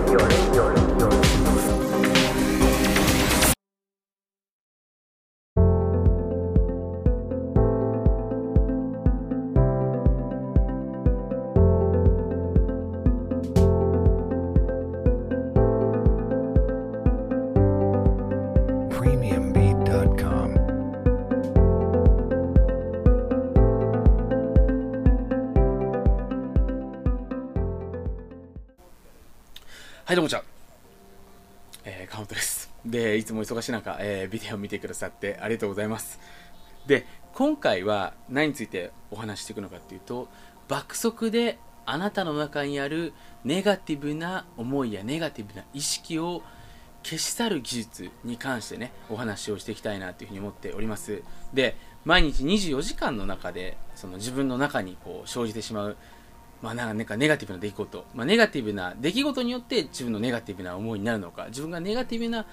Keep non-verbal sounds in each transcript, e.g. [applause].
「はい、どうもこん。えー、カウントです。で、いつも忙しい中、えービデオを見てくださってありがとうございます。で、今回は何についてお話ししていくのかっていうと、爆速であなたの中にあるネガティブな思いやネガティブな意識を消し去る技術に関してね、お話をしていきたいなというふうに思っております。で、毎日24時間の中で、その自分の中にこう生じてしまうまあ、なんかネガティブな出来事、まあ、ネガティブな出来事によって自分のネガティブな思いになるのか。自分がネガティブな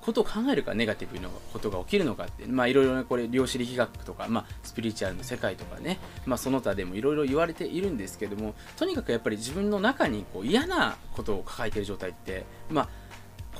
ことを考えるかネガティブなことが起きるのかって。まあいろいろなこれ量子力学とか、まあ、スピリチュアルの世界とかね、まあ、その他でもいろいろ言われているんですけどもとにかくやっぱり自分の中にこう嫌なことを抱えている状態ってまあ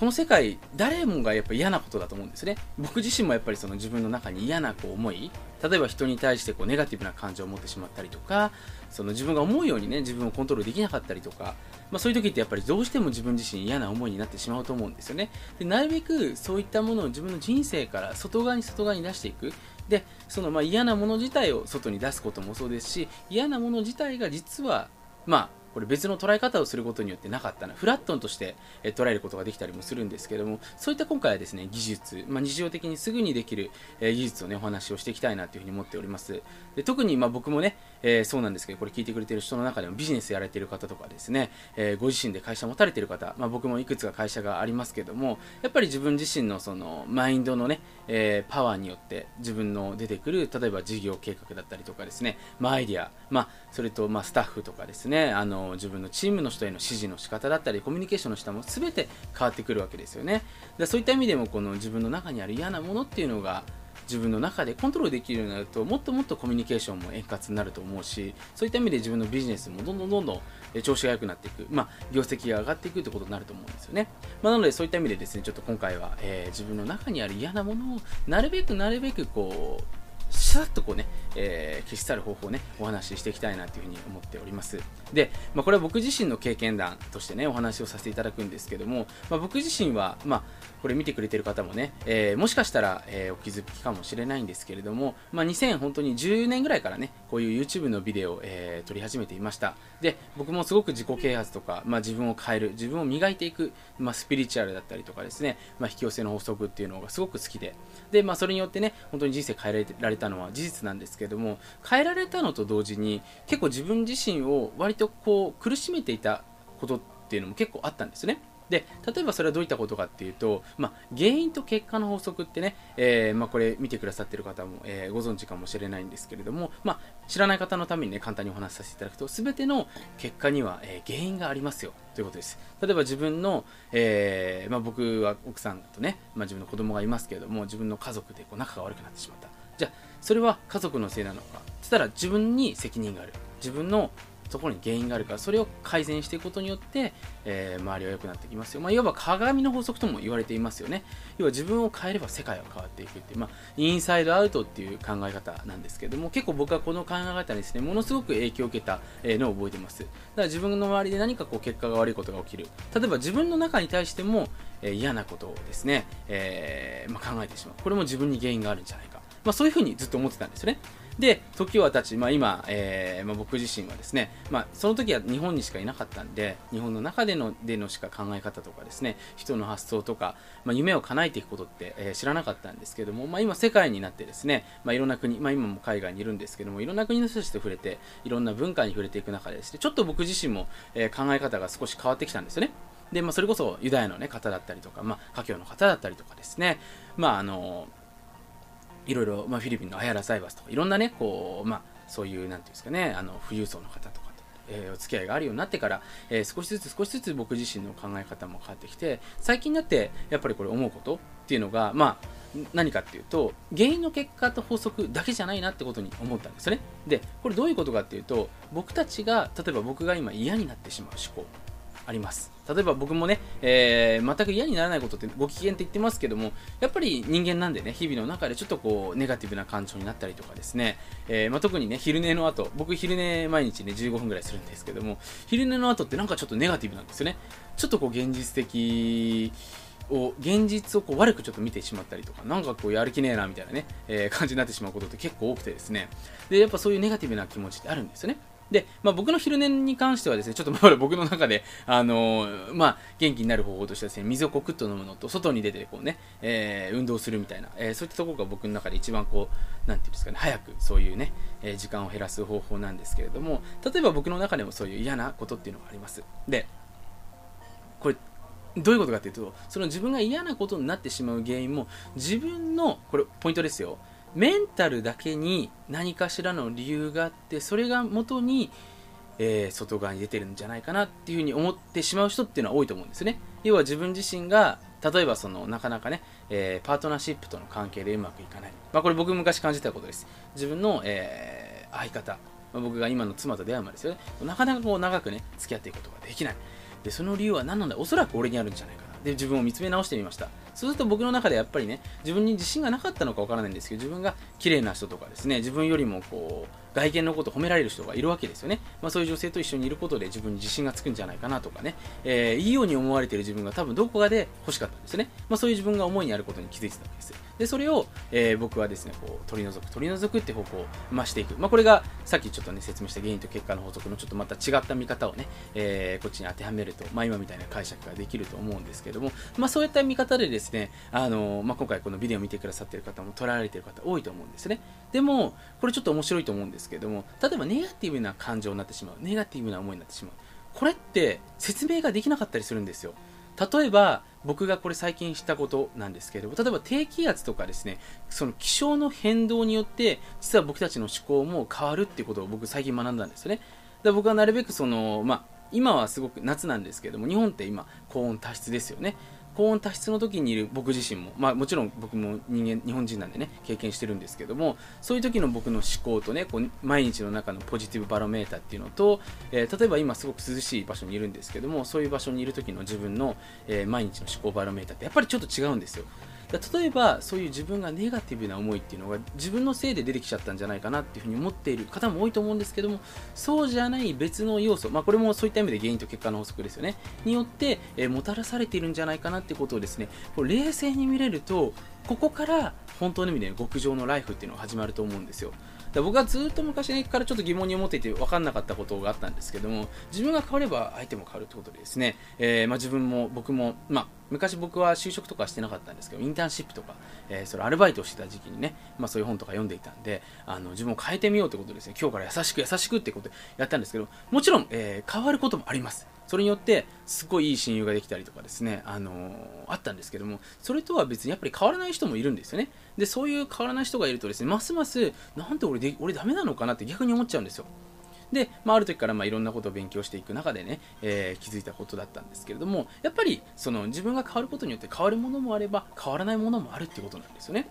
この世界誰もがやっぱ嫌なことだと思うんですね。僕自身もやっぱりその自分の中に嫌なこう思い例えば人に対してこうネガティブな感情を持ってしまったりとかその自分が思うようにね自分をコントロールできなかったりとか、まあ、そういう時ってやっぱりどうしても自分自身嫌な思いになってしまうと思うんですよね。でなるべくそういったものを自分の人生から外側に外側に出していく。でそのまあ嫌なもの自体を外に出すこともそうですし嫌なもの自体が実はまあこれ別の捉え方をすることによってなかったなフラットンとして捉えることができたりもするんですけどもそういった今回はですね技術、まあ、日常的にすぐにできる、技術をねお話をしていきたいなというふうに思っております。で特にまあ僕もね、えーそうなんですけどこれ聞いてくれてる人の中でもビジネスやられてる方とかですね、えーご自身で会社持たれてる方、まあ、僕もいくつか会社がありますけどもやっぱり自分自身のそのマインドのね、えーパワーによって自分の出てくる例えば事業計画だったりとかですね、まあ、アイディア、まあ、それとまあスタッフとかですねあの自分のチームの人への指示の仕方だったりコミュニケーションの仕方も全て変わってくるわけですよね。でそういった意味でもこの自分の中にある嫌なものっていうのが自分の中でコントロールできるようになるともっともっとコミュニケーションも円滑になると思うしそういった意味で自分のビジネスもどんどんどんどん調子が良くなっていく、まあ、業績が上がっていくということになると思うんですよね、まあ、なのでそういった意味でですねちょっと今回は、えー自分の中にある嫌なものをなるべくなるべくこうシャッとこうね、えー消し去る方法をね、お話ししていきたいなというふうに思っております。で、まあ、これは僕自身の経験談としてね、お話をさせていただくんですけども、まあ、僕自身は、まあ、これ見てくれてる方もね、えーもしかしたら、えーお気づきかもしれないんですけれども、まあ、2000本当に10年ぐらいからね、こういう YouTube のビデオを、えー撮り始めていました。で、僕もすごく自己啓発とか、まあ、自分を変える、自分を磨いていく、まあ、スピリチュアルだったりとかですね、まあ、引き寄せの法則っていうのがすごく好きで、で、まあ、それによってね、本当に人生変えられたのは事実なんですけども、変えられたのと同時に、結構自分自身を割とこう苦しめていたことっていうのも結構あったんですね。で例えばそれはどういったことかっていうと、まあ、原因と結果の法則ってね、えーまあ、これ見てくださってる方も、えーご存知かもしれないんですけれども、まあ、知らない方のためにね簡単にお話しさせていただくと全ての結果には、えー原因がありますよということです例えば自分の、えま、僕は奥さんとね、ま、自分の子供がいますけれども自分の家族でこう仲が悪くなってしまったじゃあそれは家族のせいなのか。つったら自分に責任がある。自分のところに原因があるからそれを改善していくことによって、えー周りは良くなってきますよ、まあ、いわば鏡の法則とも言われていますよね。要は自分を変えれば世界は変わっていくっていう、まあ、インサイドアウトっていう考え方なんですけども結構僕はこの考え方にですねものすごく影響を受けたのを覚えてます。だから自分の周りで何かこう結果が悪いことが起きる。例えば自分の中に対しても、えー嫌なことをですね、えーまあ、考えてしまう。これも自分に原因があるんじゃないか、まあ、そういうふうにずっと思ってたんですよね。で時は経ち、まあ、今、えーまあ、僕自身はですね、まあ、その時は日本にしかいなかったんで日本の中でのでのしか考え方とかですね人の発想とか、まあ、夢を叶えていくことって、えー知らなかったんですけども、まあ、今世界になってですね、まあ、いろんな国、まあ、今も海外にいるんですけどもいろんな国の人たちと触れていろんな文化に触れていく中でですねちょっと僕自身も、えー考え方が少し変わってきたんですよね。で、まあ、それこそユダヤの、ね、方だったりとか、まあ、華僑の方だったりとかですね、まああのいろいろ、まあ、フィリピンのアヤラ財閥とかいろんなねこう、まあ、そういうなんていうんですかねあの富裕層の方とかと、えーお付き合いがあるようになってから、えー少しずつ少しずつ僕自身の考え方も変わってきて最近になってやっぱりこれ思うことっていうのがまあ何かっていうと原因の結果と法則だけじゃないなってことに思ったんですよね。でこれどういうことかっていうと僕たちが例えば僕が今嫌になってしまう思考。あります。例えば僕もね、えー全く嫌にならないことってご機嫌って言ってますけどもやっぱり人間なんでね日々の中でちょっとこうネガティブな感情になったりとかですね、えーまあ、特にね昼寝の後僕昼寝毎日ね15分ぐらいするんですけども昼寝の後ってなんかちょっとネガティブなんですよね。ちょっとこう現実的を現実をこう悪くちょっと見てしまったりとかなんかこうやる気ねえなみたいなね、えー感じになってしまうことって結構多くてですね。でやっぱそういうネガティブな気持ちってあるんですよね。で、まあ、僕の昼寝に関してはですね、ちょっとまだ僕の中で、あのーまあ、元気になる方法としてはですね、水をこうクッと飲むのと、外に出てこうね、えー運動するみたいな、えーそういったところが僕の中で一番こう、なんていうんですかね、早くそういうね、えー時間を減らす方法なんですけれども、例えば僕の中でもそういう嫌なことっていうのがあります。で、これ、どういうことかというと、その自分が嫌なことになってしまう原因も、自分の、これポイントですよ、メンタルだけに何かしらの理由があって、それが元に、えー外側に出てるんじゃないかなっていうふうに思ってしまう人っていうのは多いと思うんですね。要は自分自身が、例えばそのなかなかね、えーパートナーシップとの関係でうまくいかない。まあこれ僕昔感じたことです。自分の、えー相方、まあ僕が今の妻と出会うまでですよね。なかなかこう長くね、付き合っていくことができない。で、その理由は何なんだおそらく俺にあるんじゃないかな。で、自分を見つめ直してみました。そうすると僕の中でやっぱりね、自分に自信がなかったのかわからないんですけど、自分が綺麗な人とかですね、自分よりもこう、外見のこと褒められる人がいるわけですよね。まあそういう女性と一緒にいることで自分に自信がつくんじゃないかなとかね、えーいいように思われている自分が多分どこかで欲しかったんですね。まあそういう自分が思いにあることに気づいてたわけです。で、それを、えー僕はですね、こう、取り除く、取り除くって方向を増していく。まあこれがさっきちょっとね、説明した原因と結果の法則のちょっとまた違った見方をね、えーこっちに当てはめると、まあ今みたいな解釈ができると思うんですけども、まあそういった見方でですね、あのまあ今回このビデオを見てくださっている方も捉えられている方多いと思うんですね。でも、これちょっと面白いと思うんですですけども、例えばネガティブな感情になってしまう、ネガティブな思いになってしまう。これって説明ができなかったりするんですよ。例えば、僕がこれ最近知ったことなんですけれども、例えば低気圧とかですね、その気象の変動によって、実は僕たちの思考も変わるっていうことを僕最近学んだんですよね。だから僕はなるべくその、まあ、今はすごく夏なんですけども、日本って今、高温多湿ですよね。高温多湿の時にいる僕自身も、まあ、もちろん僕も人間日本人なんでね経験してるんですけどもそういう時の僕の思考とねこう毎日の中のポジティブバロメーターっていうのと、えー例えば今すごく涼しい場所にいるんですけどもそういう場所にいる時の自分の、えー毎日の思考バロメーターってやっぱりちょっと違うんですよ。例えばそういう自分がネガティブな思いっていうのが自分のせいで出てきちゃったんじゃないかなっていうふうに思っている方も多いと思うんですけどもそうじゃない別の要素、まあ、これもそういった意味で原因と結果の法則ですよね。によって、えーもたらされているんじゃないかなってことをですねこう冷静に見れるとここから本当の意味で極上のライフっていうのが始まると思うんですよ。だ僕はずっと昔からちょっと疑問に思っていて分かんなかったことがあったんですけども自分が変われば相手も変わるってことでですね、えーまあ、自分も僕も、まあ、昔僕は就職とかしてなかったんですけどインターンシップとか、えーそれアルバイトをしてた時期にね、まあ、そういう本とか読んでいたんであの自分を変えてみようってことですね。今日から優しく優しくってことでやったんですけどもちろん、え変わることもあります。それによってすごいいい親友ができたりとかですね、あのーあったんですけどもそれとは別にやっぱり変わらない人もいるんですよね。でそういう変わらない人がいるとですねますますなんで俺で俺ダメなのかなって逆に思っちゃうんですよ。で、まあ、ある時からまあいろんなことを勉強していく中でね、えー気づいたことだったんですけれどもやっぱりその自分が変わることによって変わるものもあれば変わらないものもあるってことなんですよね。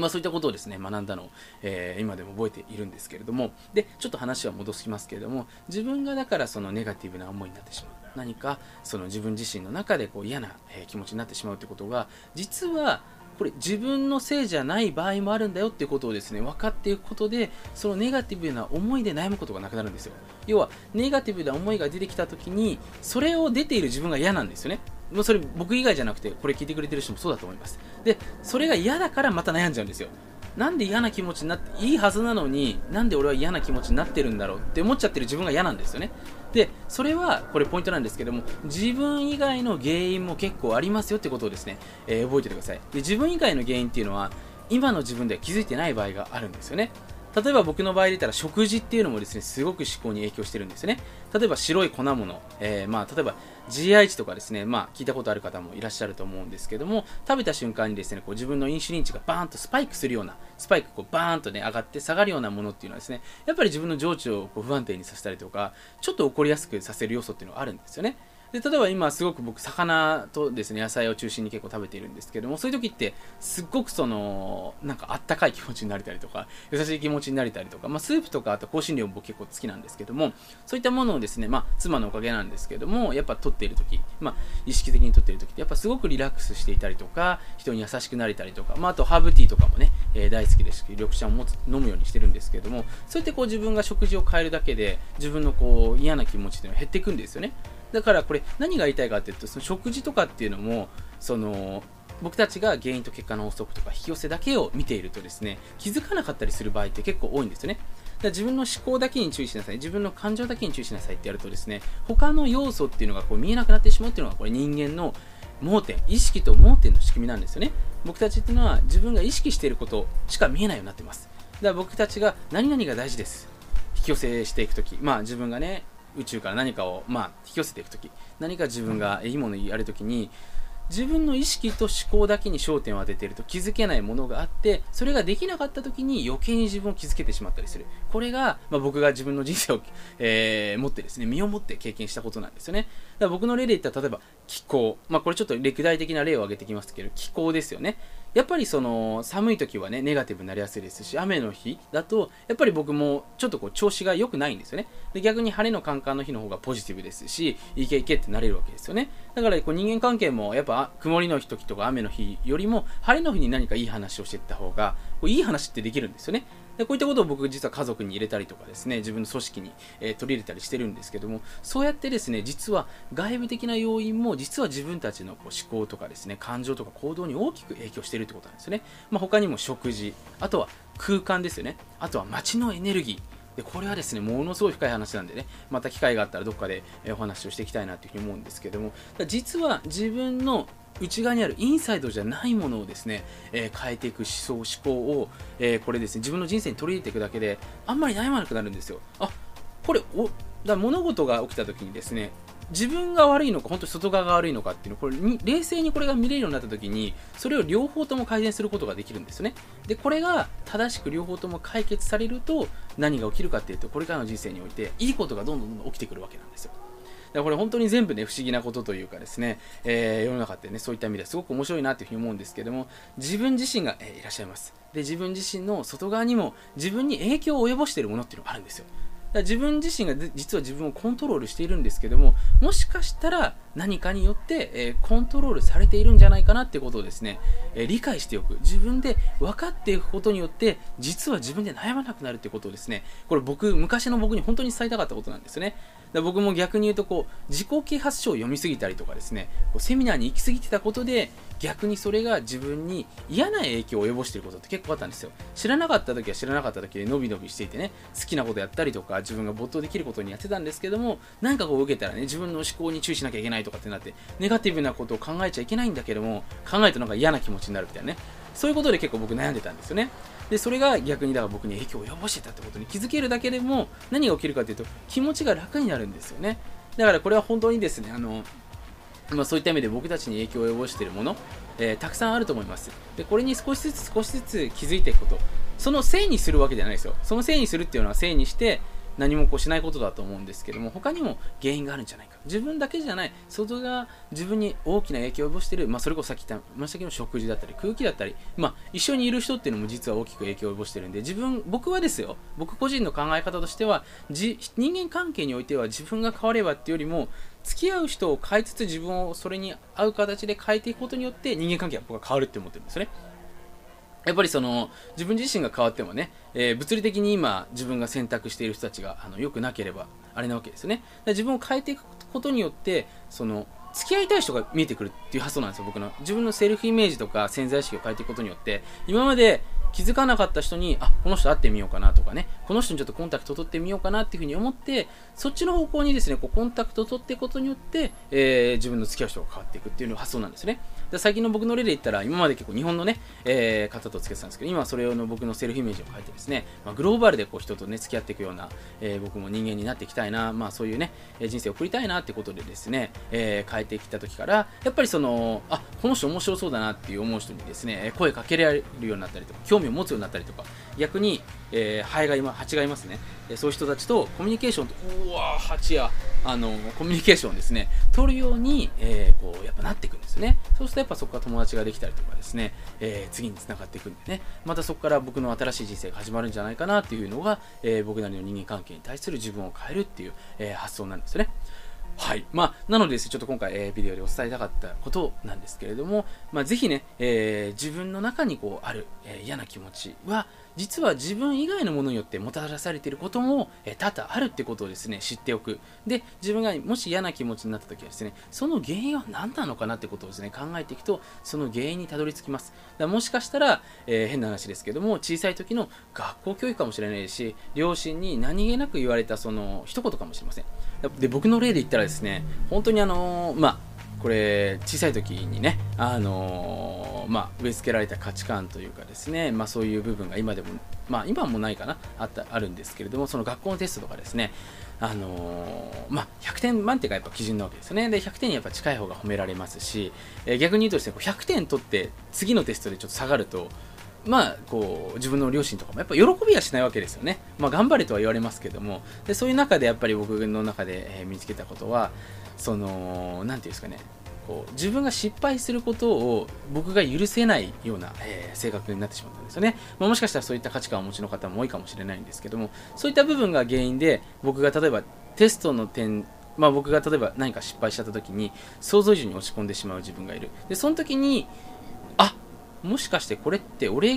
まあ、そういったことをですね学んだのを、えー今でも覚えているんですけれどもでちょっと話は戻しますけれども自分がだからそのネガティブな思いになってしまう。何かその自分自身の中でこう嫌な、えー気持ちになってしまうということが実はこれ自分のせいじゃない場合もあるんだよっていうことをですね分かっていくことでそのネガティブな思いで悩むことがなくなるんですよ。要はネガティブな思いが出てきた時にそれを出ている自分が嫌なんですよね。もうそれ僕以外じゃなくてこれ聞いてくれてる人もそうだと思います。でそれが嫌だからまた悩んじゃうんですよ。なんで嫌な気持ちになっていいはずなのになんで俺は嫌な気持ちになってるんだろうって思っちゃってる自分が嫌なんですよね。でそれはこれポイントなんですけども自分以外の原因も結構ありますよってことをですね、えー覚えててください。で自分以外の原因っていうのは今の自分では気づいてない場合があるんですよね。例えば僕の場合で言ったら食事っていうのもですね、すごく思考に影響してるんですよね。例えば白い粉物、えー、まあ、例えば GI 値とかですね、まあ、聞いたことある方もいらっしゃると思うんですけども、食べた瞬間にですね、こう自分のインシュリン値がバーンとスパイクするような、スパイクこうバーンとね、上がって下がるようなものっていうのはですね、やっぱり自分の情緒をこう不安定にさせたりとか、ちょっと起こりやすくさせる要素っていうのがあるんですよね。で例えば今すごく僕魚とですね野菜を中心に結構食べているんですけどもそういう時ってすっごくそのなんかあったかい気持ちになれたりとか優しい気持ちになれたりとか、まあ、スープとかあと香辛料も僕結構好きなんですけどもそういったものをですねまあ妻のおかげなんですけどもやっぱ取っている時まあ意識的に取っている時ってやっぱすごくリラックスしていたりとか人に優しくなれたりとかまああとハーブティーとかもね、えー、大好きですし緑茶を持つ飲むようにしてるんですけどもそうやってこう自分が食事を変えるだけで自分のこう嫌な気持ちっていうのは減っていくんですよね。だからこれ何が言いたいかっていうとその食事とかっていうのもその僕たちが原因と結果の法則とか引き寄せだけを見ているとですね気づかなかったりする場合って結構多いんですよね。だ自分の思考だけに注意しなさい。自分の感情だけに注意しなさいってやるとですね他の要素っていうのがこう見えなくなってしまうっていうのがこれ人間の盲点意識と盲点の仕組みなんですよね。僕たちっていうのは自分が意識していることしか見えないようになってます。だから僕たちが何々が大事です。引き寄せしていくときまあ自分がね宇宙から何かを、まあ、引き寄せていくとき何か自分がいいものをやるときに自分の意識と思考だけに焦点を当てていると気づけないものがあってそれができなかった時に余計に自分を気づけてしまったりする。これが、まあ、僕が自分の人生を、[laughs] えー、持ってですね身をもって経験したことなんですよね。だから僕の例で言ったら例えば気候、まあ、これちょっと歴代的な例を挙げてきますけど気候ですよね。やっぱりその寒い時はねネガティブになりやすいですし雨の日だとやっぱり僕もちょっとこう調子が良くないんですよね。で逆に晴れのカンカンの日の方がポジティブですしいけいけってなれるわけですよね。だからこう人間関係もやっぱ曇りの日時とか雨の日よりも晴れの日に何かいい話をしていった方がこういい話ってできるんですよね。でこういったことを僕実は家族に入れたりとかですね自分の組織に、えー、取り入れたりしてるんですけどもそうやってですね実は外部的な要因も実は自分たちのこう思考とかですね感情とか行動に大きく影響してるってことなんですね、まあ、他にも食事あとは空間ですよね。あとは街のエネルギー。でこれはですねものすごい深い話なんでねまた機会があったらどっかでお話をしていきたいなというふに思うんですけども実は自分の内側にあるインサイドじゃないものをですね、えー、変えていく思想、思考を、えー、これですね、自分の人生に取り入れていくだけで、あんまり悩まなくなるんですよ。あ、これ、お、だ物事が起きた時にですね、自分が悪いのか、本当に外側が悪いのかっていうのこれに、冷静にこれが見れるようになった時に、それを両方とも改善することができるんですよね。で、これが正しく両方とも解決されると、何が起きるかっていうと、これからの人生において、いいことがどんどんどんどん起きてくるわけなんですよ。だこれ本当に全部ね、不思議なことというかですね、えー、世の中ってね、そういった意味ですごく面白いなというふうに思うんですけども、自分自身が、えー、いらっしゃいます。で、自分自身の外側にも自分に影響を及ぼしているものっていうのがあるんですよ。だ自分自身が実は自分をコントロールしているんですけども、もしかしたら何かによって、えー、コントロールされているんじゃないかなってことをですね、えー、理解しておく。自分で分かっていくことによって、実は自分で悩まなくなるってことをですね、これ僕、昔の僕に本当に伝えたかったことなんですね。で僕も逆に言うとこう自己啓発書を読みすぎたりとかですねこうセミナーに行き過ぎてたことで逆にそれが自分に嫌な影響を及ぼしていることって結構あったんですよ。知らなかった時は知らなかった時で伸び伸びしていてね好きなことやったりとか自分が没頭できることにやってたんですけども何かこう受けたらね自分の思考に注意しなきゃいけないとかってなってネガティブなことを考えちゃいけないんだけども考えるとなんか嫌な気持ちになるみたいなね。そういうことで結構僕悩んでたんですよね。でそれが逆にだから僕に影響を及ぼしてたってことに気づけるだけでも何が起きるかというと気持ちが楽になるんですよね。だからこれは本当にですねあのまあ、そういった意味で僕たちに影響を及ぼしているもの、えー、たくさんあると思います。でこれに少しずつ少しずつ気づいていくこと。そのせいにするわけじゃないですよ。そのせいにするっていうのはせいにして何もこうしないことだと思うんですけども他にも原因があるんじゃないか。自分だけじゃない。外が自分に大きな影響を及ぼしている、まあ、それこそさっき言った先の食事だったり空気だったり、まあ、一緒にいる人っていうのも実は大きく影響を及ぼしているんで自分僕はですよ。僕個人の考え方としては人間関係においては自分が変わればっていうよりも付き合う人を変えつつ自分をそれに合う形で変えていくことによって人間関係は僕は変わるって思ってるんですよね。やっぱりその自分自身が変わってもね、えー、物理的に今自分が選択している人たちがあの良くなければあれなわけですよね。自分を変えていくことによってその付き合いたい人が見えてくるっていう発想なんですよ、僕の。自分のセルフイメージとか潜在意識を変えていくことによって、今まで気づかなかった人にあこの人会ってみようかなとかねこの人にちょっとコンタクト取ってみようかなっていうふうに思ってそっちの方向にですねこうコンタクト取っていくことによって、えー自分の付き合う人が変わっていくっていうの発想なんですね。で最近の僕の例で言ったら今まで結構日本のね、えー方と付き合ってたんですけど今はそれの僕のセルフイメージを変えてですね、まあ、グローバルでこう人とね付き合っていくような、えー僕も人間になっていきたいな、まあ、そういうね人生を送りたいなってことでですね、えー変えてきた時からやっぱりそのあこの人面白そうだなっていう思う人にですね声かけられるようになったりとか興味を持つようになったりとか逆に、えーハエが今蜂がいますね。えーそういう人たちとコミュニケーションとうわー蜂やあのコミュニケーションですね。取るように、えーこうやっぱなっていくんですよね。そうするとやっぱそこから友達ができたりとかですね、えー次につながっていくんでね。またそこから僕の新しい人生が始まるんじゃないかなっていうのが、えー僕なりの人間関係に対する自分を変えるっていう、えー発想なんですよね。はい。まあ、なのでですね、ちょっと今回、えービデオでお伝えたかったことなんですけれども、まあ、ぜひね、えー自分の中にこうある、えー嫌な気持ちは、実は自分以外のものによってもたらされていることも、え多々あるってことをですね、知っておく。で、自分がもし嫌な気持ちになった時はですね、その原因は何なのかなってことをですね、考えていくと、その原因にたどり着きます。だもしかしたら、えー変な話ですけども、小さい時の学校教育かもしれないし、両親に何気なく言われたその一言かもしれません。で僕の例で言ったらですね本当にあのーまあこれ小さい時にねあのーまあ植え付けられた価値観というかですねまあそういう部分が今でもまあ今もないかなあったあるんですけれどもその学校のテストとかですねあのーまあ100点満点がやっぱ基準なわけですよね。で100点にやっぱ近い方が褒められますし、えー逆に言うとですね100点取って次のテストでちょっと下がるとまあ、こう自分の両親とかもやっぱ喜びはしないわけですよね、まあ、頑張れとは言われますけども。でそういう中でやっぱり僕の中で、えー身につけたことはその何て言うんですかねこう自分が失敗することを僕が許せないような、えー性格になってしまったんですよね、まあ、もしかしたらそういった価値観をお持ちの方も多いかもしれないんですけどもそういった部分が原因で僕が例えばテストの点まあ、僕が例えば何か失敗しちゃった時に想像以上に落ち込んでしまう自分がいる。でその時にもしかしてこれって俺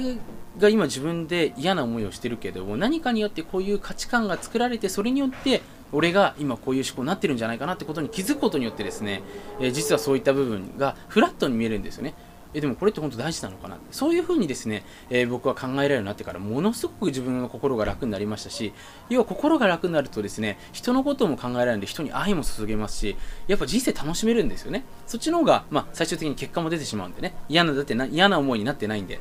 が今自分で嫌な思いをしてるけども何かによってこういう価値観が作られてそれによって俺が今こういう思考になってるんじゃないかなってことに気づくことによってですね、えー実はそういった部分がフラットに見えるんですよね。えでもこれって本当大事なのかなそういうふうにですね、えー僕は考えられるようになってからものすごく自分の心が楽になりましたし要は心が楽になるとですね人のことも考えられるんで人に愛も注げますしやっぱ人生楽しめるんですよね。そっちの方が、まあ、最終的に結果も出てしまうんでね。嫌なだってな嫌な思いになってないんで。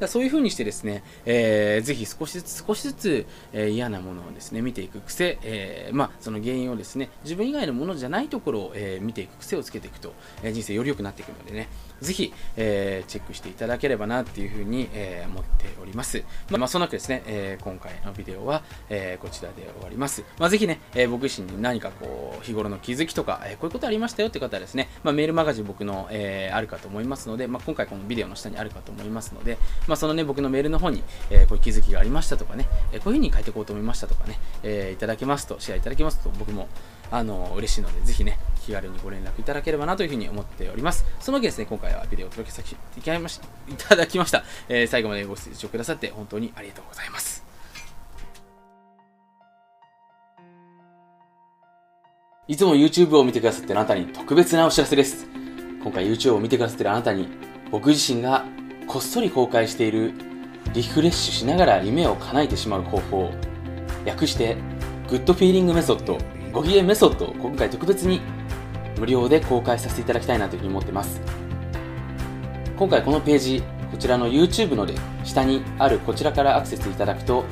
だそういう風にしてですね、えーぜひ少しずつ少しずつ、えー嫌なものをですね見ていく癖、えーまあ、その原因をですね自分以外のものじゃないところを、えー見ていく癖をつけていくと、え人生より良くなっていくのでね。ぜひ、えーチェックしていただければなっていう風に、えー思っております。まあ、まあ、そんなわけですね、えー今回のビデオは、えーこちらで終わります。まあ、ぜひね、えー僕自身に何かこう日頃の気づきとか、えーこういうことありましたよって方はですね、まあ、メールマガジン僕の、えーあるかと思いますので、まあ、今回このビデオの下にあるかと思いますので、まあ、そのね僕のメールの方に、えーこういう気づきがありましたとかね、えーこういう風に書いていこうと思いましたとかね、えーいただけますとシェアいただけますと僕もあの嬉しいのでぜひね気軽にご連絡いただければなというふうに思っております。そのわけですね今回はビデオをお届けさせていただきましいた。だきました、えー最後までご視聴くださって本当にありがとうございます。いつも YouTube を見てくださってるあなたに特別なお知らせです。今回 YouTube を見てくださってるあなたに僕自身がこっそり公開しているリフレッシュしながら夢を叶えてしまう方法。略してグッドフィーリングメソッド。ご機嫌メソッドを今回特別に無料で公開させていただきたいなというふうに思ってます。今回このページこちらの YouTube ので下にあるこちらからアクセスいただくと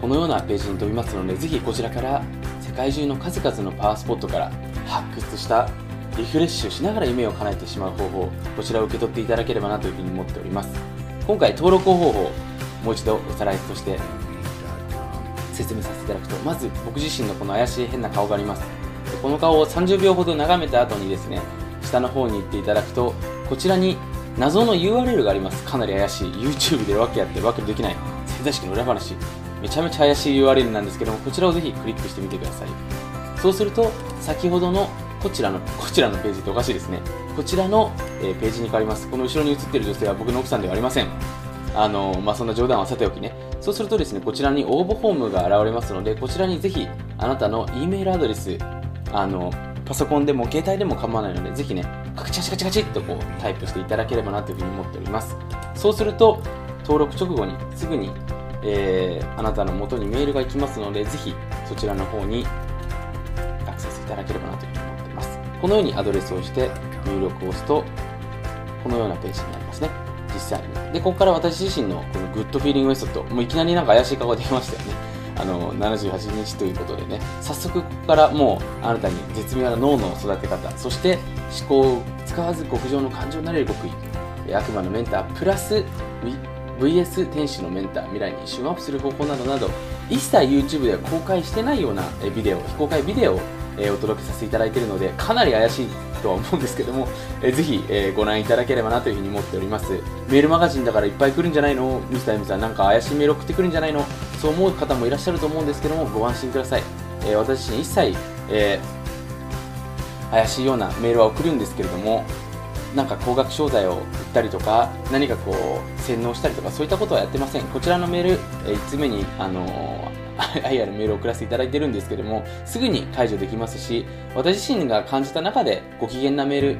このようなページに飛びますのでぜひこちらから世界中の数々のパワースポットから発掘したリフレッシュしながら夢を叶えてしまう方法こちらを受け取っていただければなというふうに思っております。今回登録方法もう一度おさらいとして説明させていただくとまず僕自身のこの怪しい変な顔があります。この顔を30秒ほど眺めた後にですね下の方に行っていただくとこちらに謎の URL があります。かなり怪しい。YouTube で訳やってるわけできない。潜在意識の裏話。めちゃめちゃ怪しい URL なんですけどもこちらをぜひクリックしてみてください。そうすると先ほどのこちらのこちらのページっておかしいですね。こちらの、えページに変わります。この後ろに映ってる女性は僕の奥さんではありません。あのまあ、そんな冗談はさておきね。そうするとですねこちらに応募フォームが現れますのでこちらにぜひあなたの E メールアドレスあのパソコンでも携帯でも構わないのでぜひねカチカチカチカチっとこうタイプしていただければなというふうに思っております。そうすると登録直後にすぐに、えーあなたの元にメールが行きますのでぜひそちらの方にアクセスいただければなというふうに思っています。このようにアドレスをして入力を押すとこのようなページになります。実際にでここから私自身のこのグッドフィーリングメソッドもういきなりなんか怪しい顔ができましたよね。あの78日ということでね。早速ここからもうあなたに絶妙な脳の育て方そして思考を使わず極上の感情になれる極意。悪魔のメンタープラス VS 天使のメンター未来に一瞬アップする方法などなど一切 YouTube では公開してないようなビデオ非公開ビデオをお届けさせていただいているのでかなり怪しいとは思うんですけども、えーぜひ、えーご覧いただければなというふうに思っております。メールマガジンだからいっぱい来るんじゃないの？ミスター M さんなんか怪しいメール送ってくるんじゃないの？そう思う方もいらっしゃると思うんですけどもご安心ください、えー私自身一切、えー怪しいようなメールは送るんですけれどもなんか高額商材を売ったりとか何かこう洗脳したりとかそういったことはやってません。こちらのメール、え1つ目にあのー [laughs] IR メールを送らせていただいてるんですけどもすぐに解除できますし私自身が感じた中でご機嫌なメール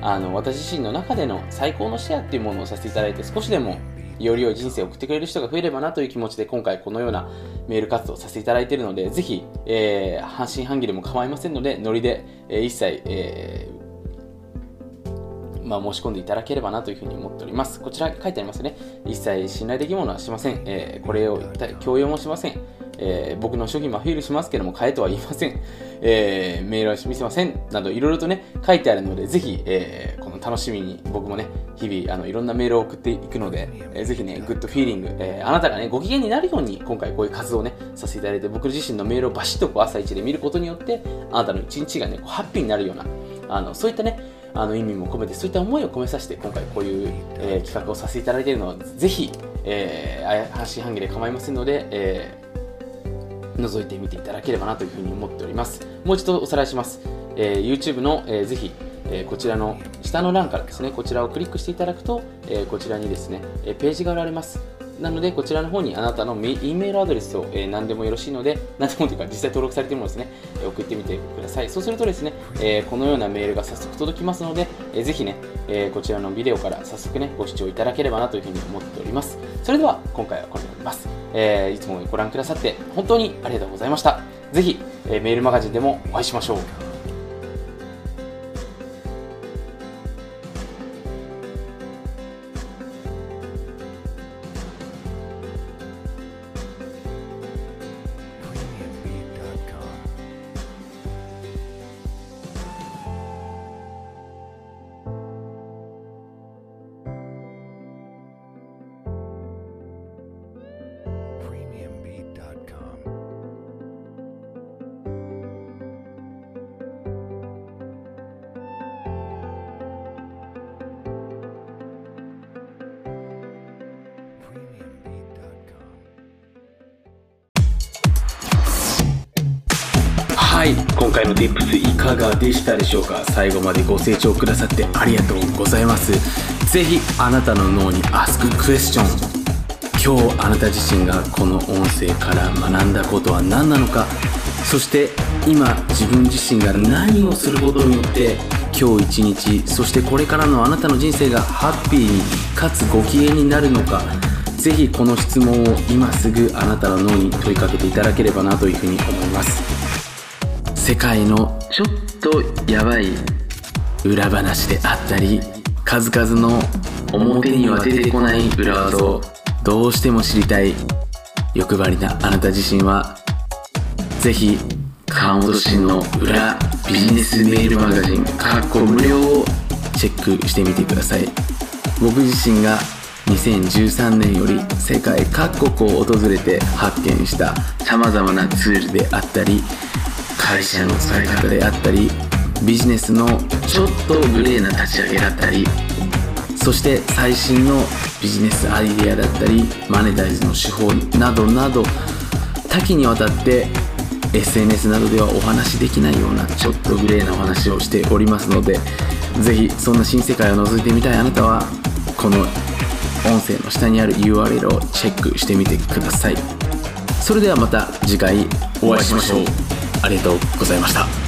あの私自身の中での最高のシェアっていうものをさせていただいて少しでもより良い人生を送ってくれる人が増えればなという気持ちで今回このようなメール活動をさせていただいているのでぜひ、えー半信半疑でも構いませんのでノリで、えー一切、えーまあ、申し込んでいただければなというふうに思っております。こちら書いてありますね。一切信頼できるものはしません。えーこれを強要もしません。えー僕の主義もアピールしますけども、変えとは言いません。えーメールは見せません。など、いろいろとね、書いてあるので、ぜひ、えーこの楽しみに僕もね、日々、あの、いろんなメールを送っていくので、えーぜひね、グッドフィーリング、えーあなたがね、ご機嫌になるように、今回こういう活動をね、させていただいて、僕自身のメールをバシッとこう朝一で見ることによって、あなたの一日がね、こうハッピーになるような、あの、そういったね、あの意味も込めてそういった思いを込めさせて今回こういう、えー企画をさせていただいているのでぜひ、えー、半信半疑で構いませんので、えー覗いてみていただければなというふうに思っております。もう一度おさらいします、えー YouTube の、えーぜひえーこちらの下の欄からですねこちらをクリックしていただくと、えーこちらにですね、えーページが現れます。なのでこちらの方にあなたの E メールアドレスを、えー何でもよろしいので [laughs] 何でもというか実際登録されているものですね、えー送ってみてください。そうするとですね、えーこのようなメールが早速届きますので、えーぜひね、えーこちらのビデオから早速ねご視聴いただければなというふうに思っております。それでは今回はこれで終わります、えーいつもご覧くださって本当にありがとうございました。ぜひ、えーメールマガジンでもお会いしましょう。今回の Tips いかがでしたでしょうか？最後までご清聴くださってありがとうございます。ぜひあなたの脳に Ask Question 今日あなた自身がこの音声から学んだことは何なのか？そして今自分自身が何をすることによって今日一日そしてこれからのあなたの人生がハッピーにかつご機嫌になるのか？ぜひこの質問を今すぐあなたの脳に問いかけていただければなというふうに思います。世界のちょっとやばい裏話であったり数々の表には出てこない裏技をどうしても知りたい欲張りなあなた自身はぜひ川本慎の裏ビジネスメールマガジンかっこ無料をチェックしてみてください。僕自身が2013年より世界各国を訪れて発見した様々なツールであったり会社の使い方であったりビジネスのちょっとグレーな立ち上げだったりそして最新のビジネスアイデアだったりマネタイズの手法などなど多岐にわたって SNS などではお話しできないようなちょっとグレーなお話をしておりますのでぜひそんな新世界を覗いてみたいあなたはこの音声の下にある URL をチェックしてみてください。それではまた次回お会いしましょう。ありがとうございました。